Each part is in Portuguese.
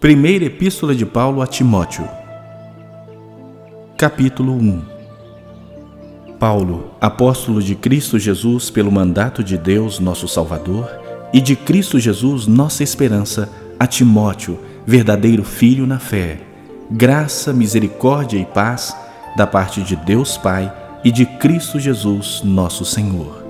Primeira Epístola de Paulo a Timóteo, capítulo 1 Paulo, apóstolo de Cristo Jesus pelo mandato de Deus, nosso Salvador, e de Cristo Jesus, nossa esperança, a Timóteo, verdadeiro filho na fé, graça, misericórdia e paz da parte de Deus Pai e de Cristo Jesus, nosso Senhor.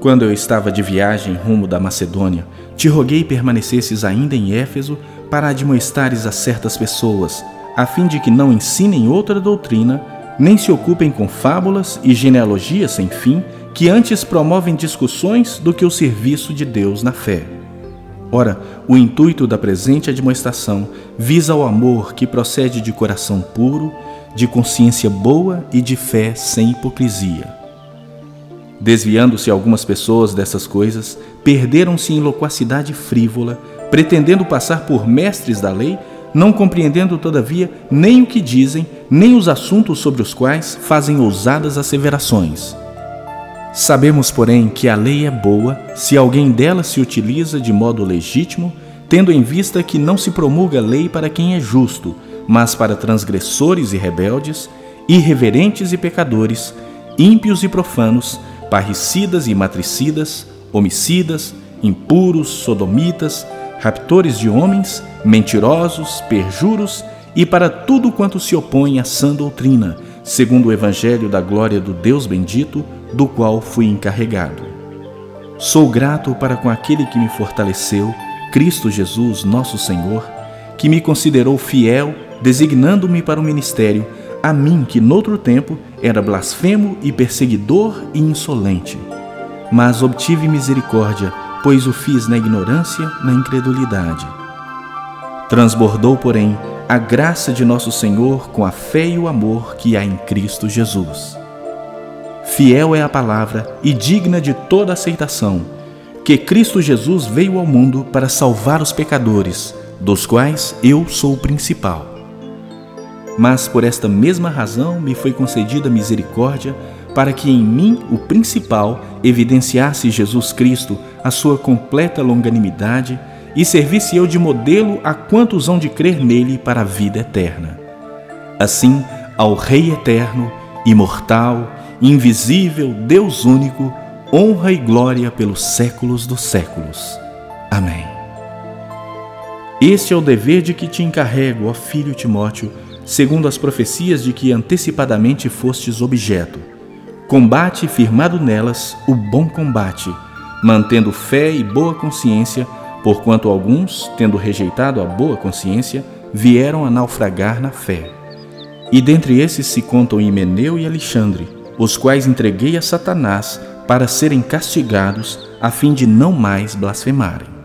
Quando eu estava de viagem rumo da Macedônia, te roguei permanecesses ainda em Éfeso para admoestares a certas pessoas, a fim de que não ensinem outra doutrina, nem se ocupem com fábulas e genealogias sem fim, que antes promovem discussões do que o serviço de Deus na fé. Ora, o intuito da presente admoestação visa o amor que procede de coração puro, de consciência boa e de fé sem hipocrisia Desviando-se algumas pessoas dessas coisas, perderam-se em loquacidade frívola, pretendendo passar por mestres da lei, não compreendendo, todavia, nem o que dizem, nem os assuntos sobre os quais fazem ousadas asseverações. Sabemos, porém, que a lei é boa se alguém dela se utiliza de modo legítimo, tendo em vista que não se promulga lei para quem é justo, mas para transgressores e rebeldes, irreverentes e pecadores, ímpios e profanos, parricidas e matricidas, homicidas, impuros, sodomitas, raptores de homens, mentirosos, perjuros e para tudo quanto se opõe à sã doutrina, segundo o evangelho da glória do Deus bendito, do qual fui encarregado. Sou grato para com aquele que me fortaleceu, Cristo Jesus, nosso Senhor, que me considerou fiel, designando-me para o ministério a mim que noutro tempo era blasfemo e perseguidor e insolente. Mas obtive misericórdia, pois o fiz na ignorância, na incredulidade. Transbordou, porém, a graça de nosso Senhor com a fé e o amor que há em Cristo Jesus. Fiel é a palavra e digna de toda aceitação, que Cristo Jesus veio ao mundo para salvar os pecadores, dos quais eu sou o principal mas por esta mesma razão me foi concedida misericórdia, para que em mim, o principal, evidenciasse Jesus Cristo a sua completa longanimidade e servisse eu de modelo a quantos hão de crer nele para a vida eterna. Assim, ao Rei eterno, imortal, invisível, Deus único, honra e glória pelos séculos dos séculos. Amém. Este é o dever de que te encarrego, ó filho Timóteo, segundo as profecias de que antecipadamente fostes objeto. Combate firmado nelas o bom combate, mantendo fé e boa consciência, porquanto alguns, tendo rejeitado a boa consciência, vieram a naufragar na fé. E dentre esses se contam Himeneu e Alexandre, os quais entreguei a Satanás para serem castigados, a fim de não mais blasfemarem.